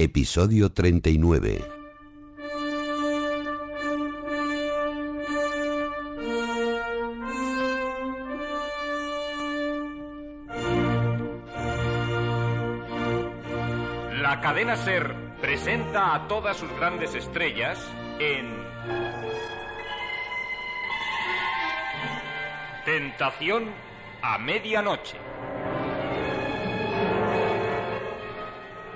Episodio 39. La cadena Ser presenta a todas sus grandes estrellas en Tentación a medianoche.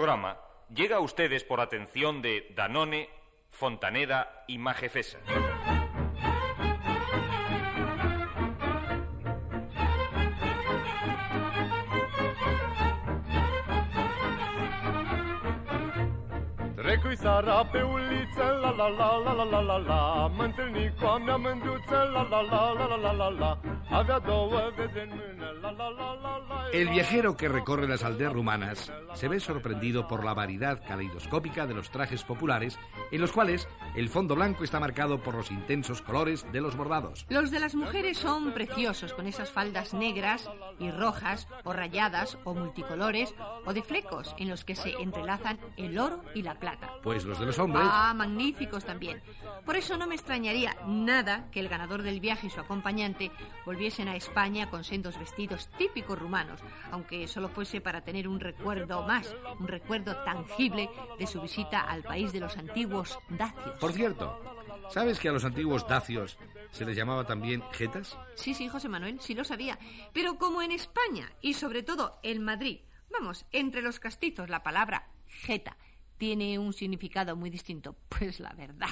Programa llega a ustedes por atención de Danone, Fontaneda y Majefesa. Trecui seara pe uliță, la la la la la la la la Mă întâlni cu a mea mândruță, la la la la la la la la Avea două vede în mână, la la la la la El viajero que recorre las aldeas rumanas se ve sorprendido por la variedad caleidoscópica de los trajes populares, en los cuales el fondo blanco está marcado por los intensos colores de los bordados. Los de las mujeres son preciosos, con esas faldas negras y rojas, o rayadas, o multicolores, o de flecos, en los que se entrelazan el oro y la plata. Pues los de los hombres... Ah, magníficos también. Por eso no me extrañaría nada que el ganador del viaje y su acompañante volviesen a España con sendos vestidos típicos rumanos, aunque solo fuese para tener un recuerdo más, un recuerdo tangible de su visita al país de los antiguos dacios. Por cierto, ¿sabes que a los antiguos dacios se les llamaba también jetas? Sí, sí, José Manuel, sí lo sabía. Pero como en España y sobre todo en Madrid, vamos, entre los castizos la palabra jeta tiene un significado muy distinto, pues la verdad.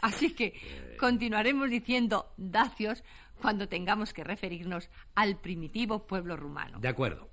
Así que continuaremos diciendo dacios cuando tengamos que referirnos al primitivo pueblo rumano. De acuerdo.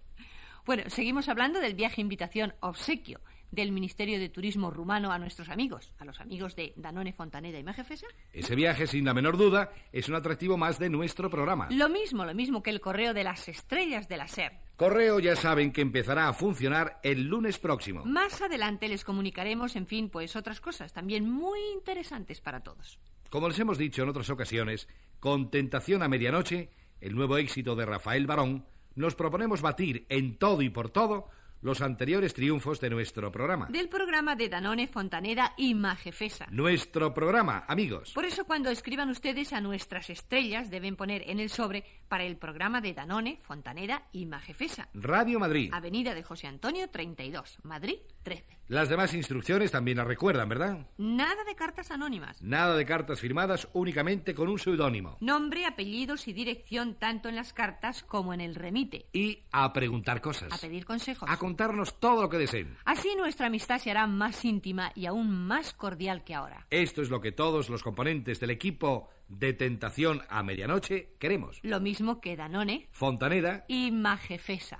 Bueno, seguimos hablando del viaje invitación obsequio del Ministerio de Turismo rumano a nuestros amigos, a los amigos de Danone, Fontaneda y Majefesa. Ese viaje, sin la menor duda, es un atractivo más de nuestro programa. Lo mismo, lo mismo que el correo de las estrellas de la SER. Correo ya saben que empezará a funcionar el lunes próximo. Más adelante les comunicaremos, en fin, pues otras cosas también muy interesantes para todos. Como les hemos dicho en otras ocasiones, con Tentación a Medianoche, el nuevo éxito de Rafael Barón, nos proponemos batir en todo y por todo los anteriores triunfos de nuestro programa. Del programa de Danone, Fontaneda y Majefesa. Nuestro programa, amigos. Por eso cuando escriban ustedes a nuestras estrellas deben poner en el sobre para el programa de Danone, Fontaneda y Majefesa. Radio Madrid. Avenida de José Antonio 32, Madrid 13. Las demás instrucciones también las recuerdan, ¿verdad? Nada de cartas anónimas. Nada de cartas firmadas únicamente con un seudónimo. Nombre, apellidos y dirección tanto en las cartas como en el remite. Y a preguntar cosas. A pedir consejos. A contarnos todo lo que deseen. Así nuestra amistad se hará más íntima y aún más cordial que ahora. Esto es lo que todos los componentes del equipo de Tentación a Medianoche queremos. Lo mismo que Danone Fontaneda y Majefesa.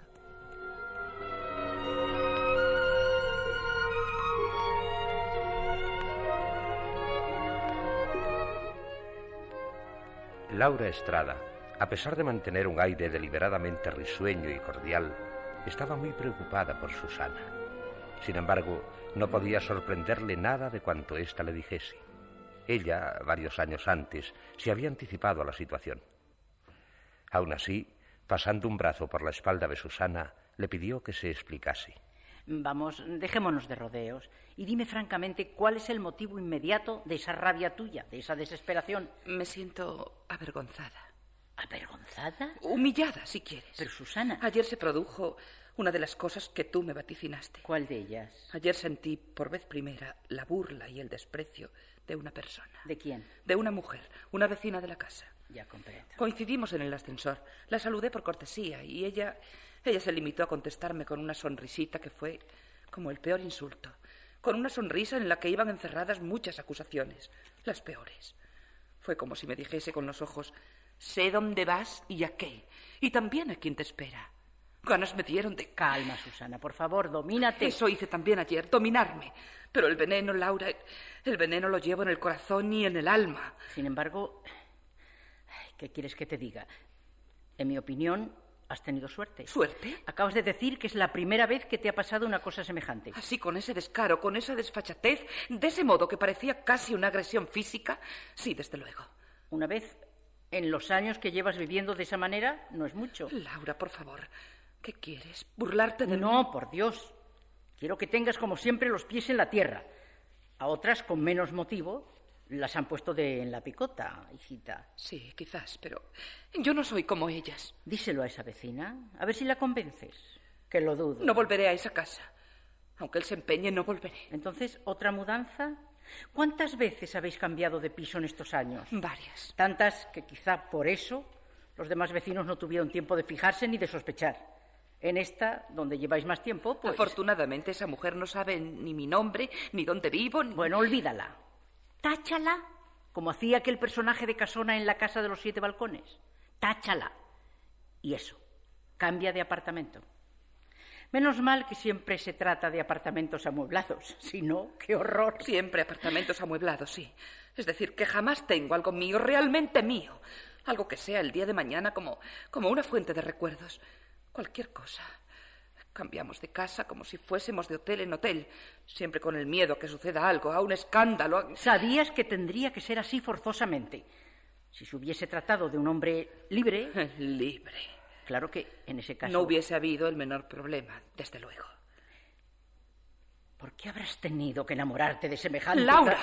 Laura Estrada, a pesar de mantener un aire deliberadamente risueño y cordial, estaba muy preocupada por Susana. Sin embargo, no podía sorprenderle nada de cuanto ésta le dijese. Ella, varios años antes, se había anticipado a la situación. Aún así, pasando un brazo por la espalda de Susana, le pidió que se explicase. Vamos, dejémonos de rodeos y dime francamente cuál es el motivo inmediato de esa rabia tuya, de esa desesperación. Me siento avergonzada. ¿Avergonzada? Humillada, si quieres. Pero, Susana. Ayer se produjo una de las cosas que tú me vaticinaste. ¿Cuál de ellas? Ayer sentí por vez primera la burla y el desprecio de una persona. ¿De quién? De una mujer, una vecina de la casa. Ya comprendo. Coincidimos en el ascensor. La saludé por cortesía y ella, ella se limitó a contestarme con una sonrisita que fue como el peor insulto. Con una sonrisa en la que iban encerradas muchas acusaciones, las peores. Fue como si me dijese con los ojos, sé dónde vas y a qué, y también a quién te espera. Ganas me dieron de... Calma, Susana, por favor, domínate. Eso hice también ayer, dominarme. Pero el veneno, Laura, el veneno lo llevo en el corazón y en el alma. Sin embargo, ¿qué quieres que te diga? En mi opinión, has tenido suerte. ¿Suerte? Acabas de decir que es la primera vez que te ha pasado una cosa semejante. Así, con ese descaro, con esa desfachatez, de ese modo que parecía casi una agresión física. Sí, desde luego. Una vez en los años que llevas viviendo de esa manera, no es mucho. Laura, por favor. ¿Qué quieres? ¿Burlarte de No, por Dios. Quiero que tengas como siempre los pies en la tierra. A otras, con menos motivo, las han puesto de en la picota, hijita. Sí, quizás, pero yo no soy como ellas. Díselo a esa vecina, a ver si la convences. Que lo dudo. No volveré a esa casa. Aunque él se empeñe, no volveré. Entonces, ¿otra mudanza? ¿Cuántas veces habéis cambiado de piso en estos años? Varias. Tantas que quizá por eso los demás vecinos no tuvieron tiempo de fijarse ni de sospechar. En esta, donde lleváis más tiempo, pues... Afortunadamente esa mujer no sabe ni mi nombre, ni dónde vivo, ni... Bueno, olvídala. Táchala, como hacía aquel personaje de Casona en la casa de los siete balcones. Táchala. Y eso, cambia de apartamento. Menos mal que siempre se trata de apartamentos amueblados. Si no, qué horror. Siempre apartamentos amueblados, sí. Es decir, que jamás tengo algo mío, realmente mío. Algo que sea el día de mañana como, como una fuente de recuerdos. Cualquier cosa. Cambiamos de casa como si fuésemos de hotel en hotel, siempre con el miedo a que suceda algo, a un escándalo. a- Sabías que tendría que ser así forzosamente. Si se hubiese tratado de un hombre libre, Libre. Claro que en ese caso. No hubiese habido el menor problema, desde luego. ¿Por qué habrás tenido que enamorarte de semejante? Laura.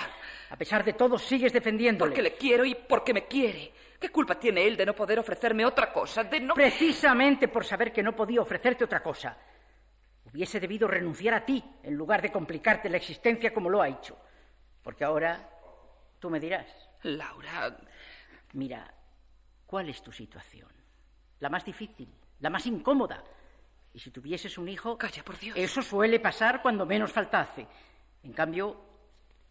A pesar de todo, sigues defendiéndole. Porque le quiero y porque me quiere. ¿Qué culpa tiene él de no poder ofrecerme otra cosa? De no. Precisamente por saber que no podía ofrecerte otra cosa. Hubiese debido renunciar a ti en lugar de complicarte la existencia como lo ha hecho. Porque ahora tú me dirás, Laura. mira, ¿cuál es tu situación? La más difícil, la más incómoda. Y si tuvieses un hijo... Calla, por Dios. Eso suele pasar cuando menos falta hace. En cambio,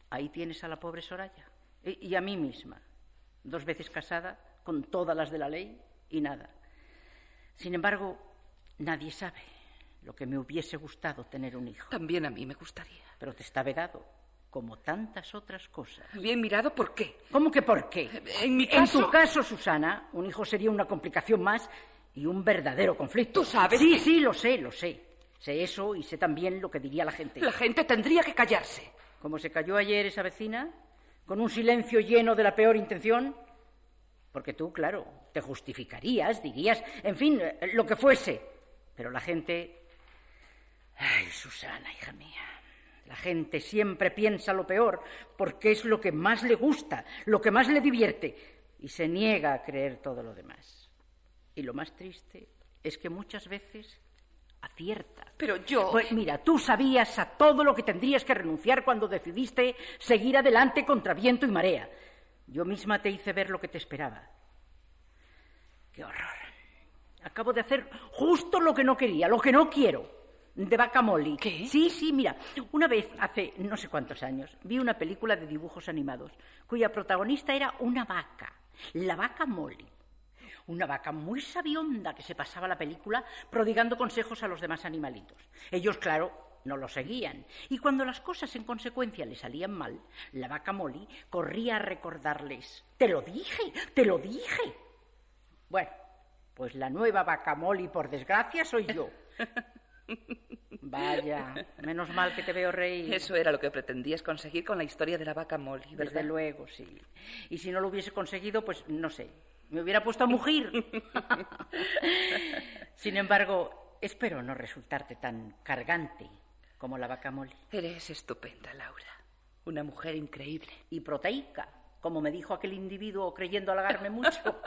ahí tienes a la pobre Soraya. Y, y a mí misma, dos veces casada, con todas las de la ley y nada. Sin embargo, nadie sabe lo que me hubiese gustado tener un hijo. También a mí me gustaría. Pero te está vedado, como tantas otras cosas. Bien mirado, ¿por qué? ¿Cómo que por qué? En mi En caso. tu caso, Susana, un hijo sería una complicación más y un verdadero conflicto. ¿Tú sabes Sí, que- sí, lo sé, lo sé. Sé eso y sé también lo que diría la gente. La gente tendría que callarse. Como se cayó ayer esa vecina, con un silencio lleno de la peor intención. Porque tú, claro, te justificarías, dirías, en fin, eh, lo que fuese. Pero la gente... Ay, Susana, hija mía. La gente siempre piensa lo peor porque es lo que más le gusta, lo que más le divierte, y se niega a creer todo lo demás. Y lo más triste es que muchas veces acierta. Pero yo. Pues mira, tú sabías a todo lo que tendrías que renunciar cuando decidiste seguir adelante contra viento y marea. Yo misma te hice ver lo que te esperaba. Qué horror. Acabo de hacer justo lo que no quería, lo que no quiero. De vaca Molly. ¿Qué? Sí, sí, mira. Una vez, hace no sé cuántos años, vi una película de dibujos animados cuya protagonista era una vaca, la vaca Molly. Una vaca muy sabionda que se pasaba la película prodigando consejos a los demás animalitos. Ellos, claro, no lo seguían. Y cuando las cosas en consecuencia le salían mal, la vaca Molly corría a recordarles, te lo dije, te lo dije. Bueno, pues la nueva vaca Molly, por desgracia, soy yo. Vaya, menos mal que te veo reír. Eso era lo que pretendías conseguir con la historia de la vaca Molly, ¿verdad? Desde luego, sí. Y si no lo hubiese conseguido, pues no sé, me hubiera puesto a mugir. Sin embargo, espero no resultarte tan cargante como la vaca Molly. Eres estupenda, Laura. Una mujer increíble. Y proteica. como me dijo aquel individuo creyendo halagarme mucho.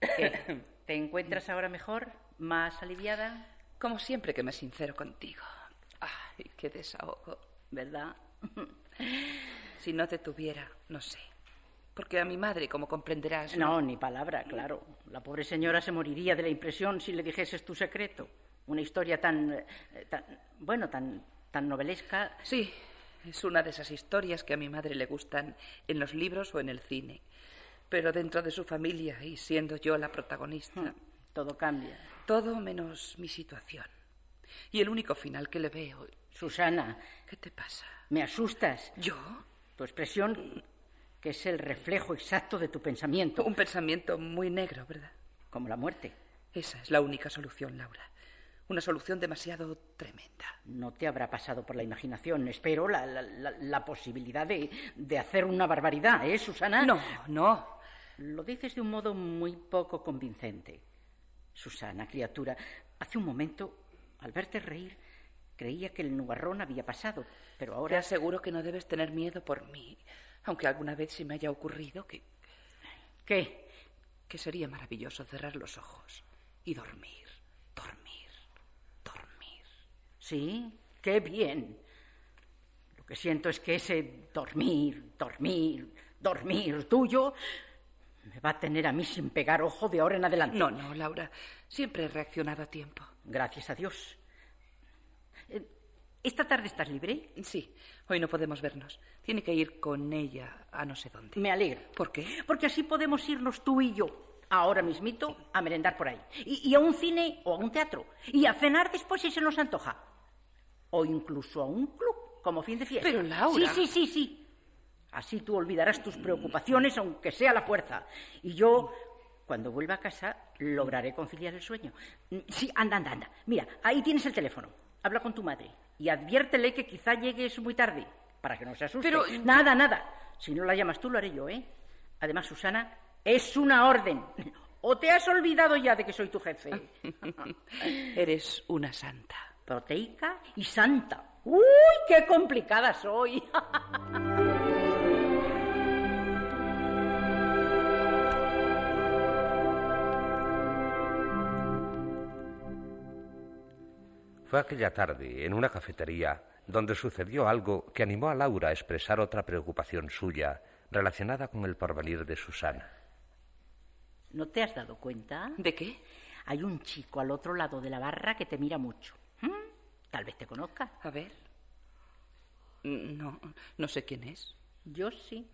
¿Qué? ¿Te encuentras ahora mejor? ¿Más aliviada? Como siempre que me sincero contigo. Ay, qué desahogo. ¿Verdad? Si no te tuviera, no sé. Porque a mi madre, como comprenderás. No, ni palabra, claro. La pobre señora se moriría de la impresión si le dijeses tu secreto. Una historia tan, eh, tan bueno, tan, tan novelesca. Sí, es una de esas historias que a mi madre le gustan en los libros o en el cine. Pero dentro de su familia y siendo yo la protagonista. Hmm, todo cambia. Todo menos mi situación. Y el único final que le veo. Susana. ¿Qué te pasa? Me asustas. ¿Yo? Tu expresión, que es el reflejo exacto de tu pensamiento. Un pensamiento muy negro, ¿verdad? Como la muerte. Esa es la única solución, Laura. Una solución demasiado tremenda. No te habrá pasado por la imaginación, espero, la, la, la, la posibilidad de, de hacer una barbaridad, ¿eh, Susana? No, no. Lo dices de un modo muy poco convincente. Susana, criatura, hace un momento, al verte reír, creía que el nubarrón había pasado, pero ahora... Te aseguro que no debes tener miedo por mí, aunque alguna vez se me haya ocurrido que... ¿Qué? Que sería maravilloso cerrar los ojos y dormir, dormir, dormir. Sí, qué bien. Lo que siento es que ese dormir, dormir, dormir tuyo me va a tener a mí sin pegar ojo de ahora en adelante. No, no, Laura. Siempre he reaccionado a tiempo. Gracias a Dios. Eh, ¿Esta tarde estás libre? Sí, hoy no podemos vernos. Tiene que ir con ella a no sé dónde. Me alegro. ¿Por qué? Porque así podemos irnos tú y yo, ahora mismito, a merendar por ahí. Y, y a un cine o a un teatro. Y a cenar después si se nos antoja. O incluso a un club, como fin de fiesta. Pero, Laura... Sí, sí, sí, sí. Así tú olvidarás tus preocupaciones, aunque sea la fuerza. Y yo, cuando vuelva a casa, lograré conciliar el sueño. Sí, anda, anda, anda. Mira, ahí tienes el teléfono. Habla con tu madre y adviértele que quizá llegues muy tarde, para que no se asuste. Pero... Nada, nada. Si no la llamas tú, lo haré yo, ¿eh? Además, Susana, es una orden. ¿O te has olvidado ya de que soy tu jefe? Eres una santa. Proteica y santa. ¡Uy, qué complicada soy! Fue aquella tarde, en una cafetería, donde sucedió algo que animó a Laura a expresar otra preocupación suya relacionada con el porvenir de Susana. ¿No te has dado cuenta? ¿De qué? Hay un chico al otro lado de la barra que te mira mucho. ¿Mm? Tal vez te conozca. A ver. No, no sé quién es. Yo sí.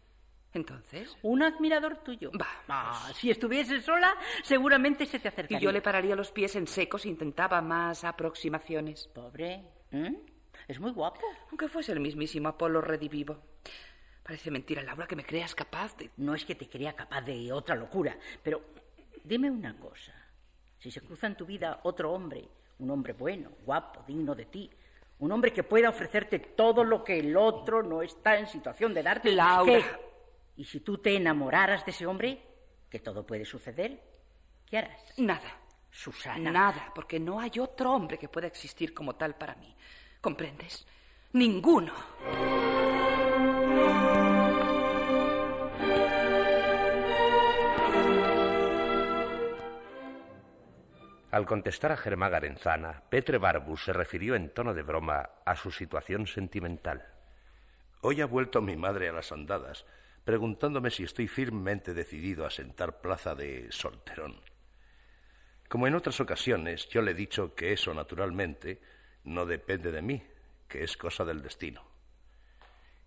¿Entonces? Un admirador tuyo. Va. Ah, si estuviese sola, seguramente se te acercaría. Y yo le pararía los pies en seco si intentaba más aproximaciones. Pobre. ¿Mm? Es muy guapo. Aunque fuese el mismísimo Apolo redivivo. Parece mentira, Laura, que me creas capaz de... No es que te crea capaz de otra locura, pero dime una cosa. Si se cruza en tu vida otro hombre, un hombre bueno, guapo, digno de ti, un hombre que pueda ofrecerte todo lo que el otro no está en situación de darte... Laura... ¿qué? Y si tú te enamoraras de ese hombre, que todo puede suceder, ¿qué harás? Nada. Susana. Nada, porque no hay otro hombre que pueda existir como tal para mí. ¿Comprendes? Ninguno. Al contestar a Germán Garenzana, Petre Barbus se refirió en tono de broma a su situación sentimental. Hoy ha vuelto mi madre a las andadas, preguntándome si estoy firmemente decidido a sentar plaza de solterón. Como en otras ocasiones, yo le he dicho que eso, naturalmente, no depende de mí, que es cosa del destino.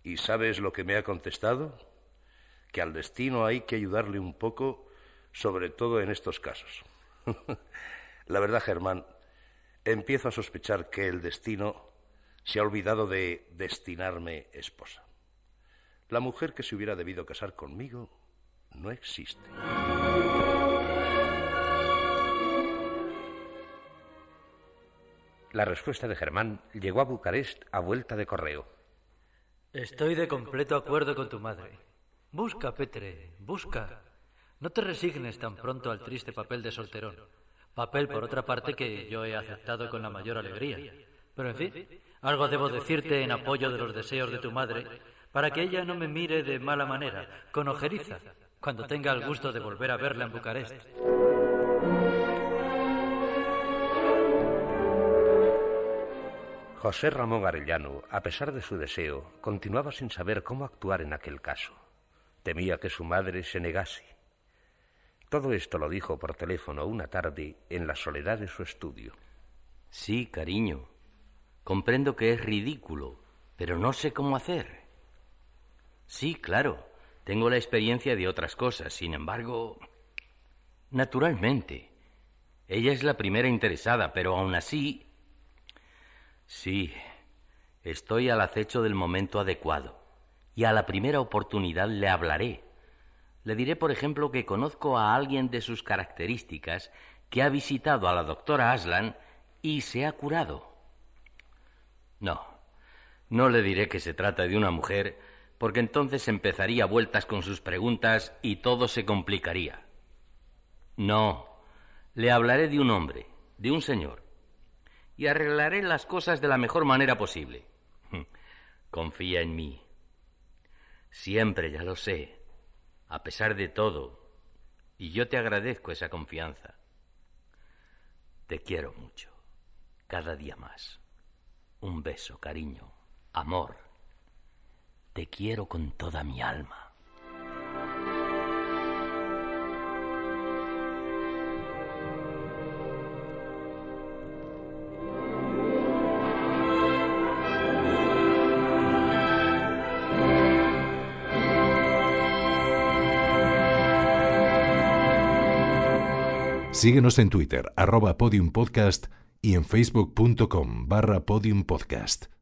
¿Y sabes lo que me ha contestado? Que al destino hay que ayudarle un poco, sobre todo en estos casos. La verdad, Germán, empiezo a sospechar que el destino se ha olvidado de destinarme esposa. La mujer que se hubiera debido casar conmigo no existe. La respuesta de Germán llegó a Bucarest a vuelta de correo. Estoy de completo acuerdo con tu madre. Busca, Petre, busca. No te resignes tan pronto al triste papel de solterón. Papel, por otra parte, que yo he aceptado con la mayor alegría. Pero, en fin, algo debo decirte en apoyo de los deseos de tu madre, para que ella no me mire de mala manera, con ojeriza, cuando tenga el gusto de volver a verla en Bucarest. José Ramón Arellano, a pesar de su deseo, continuaba sin saber cómo actuar en aquel caso. Temía que su madre se negase. Todo esto lo dijo por teléfono una tarde en la soledad de su estudio. Sí, cariño. Comprendo que es ridículo, pero no sé cómo hacer. Sí, claro. Tengo la experiencia de otras cosas. Sin embargo, naturalmente. Ella es la primera interesada, pero aún así Sí, estoy al acecho del momento adecuado y a la primera oportunidad le hablaré. Le diré, por ejemplo, que conozco a alguien de sus características que ha visitado a la doctora Aslan y se ha curado. No, no le diré que se trata de una mujer, porque entonces empezaría vueltas con sus preguntas y todo se complicaría. No, le hablaré de un hombre, de un señor, y arreglaré las cosas de la mejor manera posible. Confía en mí. Siempre, ya lo sé, a pesar de todo, y yo te agradezco esa confianza. Te quiero mucho, cada día más. Un beso, cariño, amor. Te quiero con toda mi alma. Síguenos en Twitter, arroba podiumpodcast y en facebook.com barra podiumpodcast.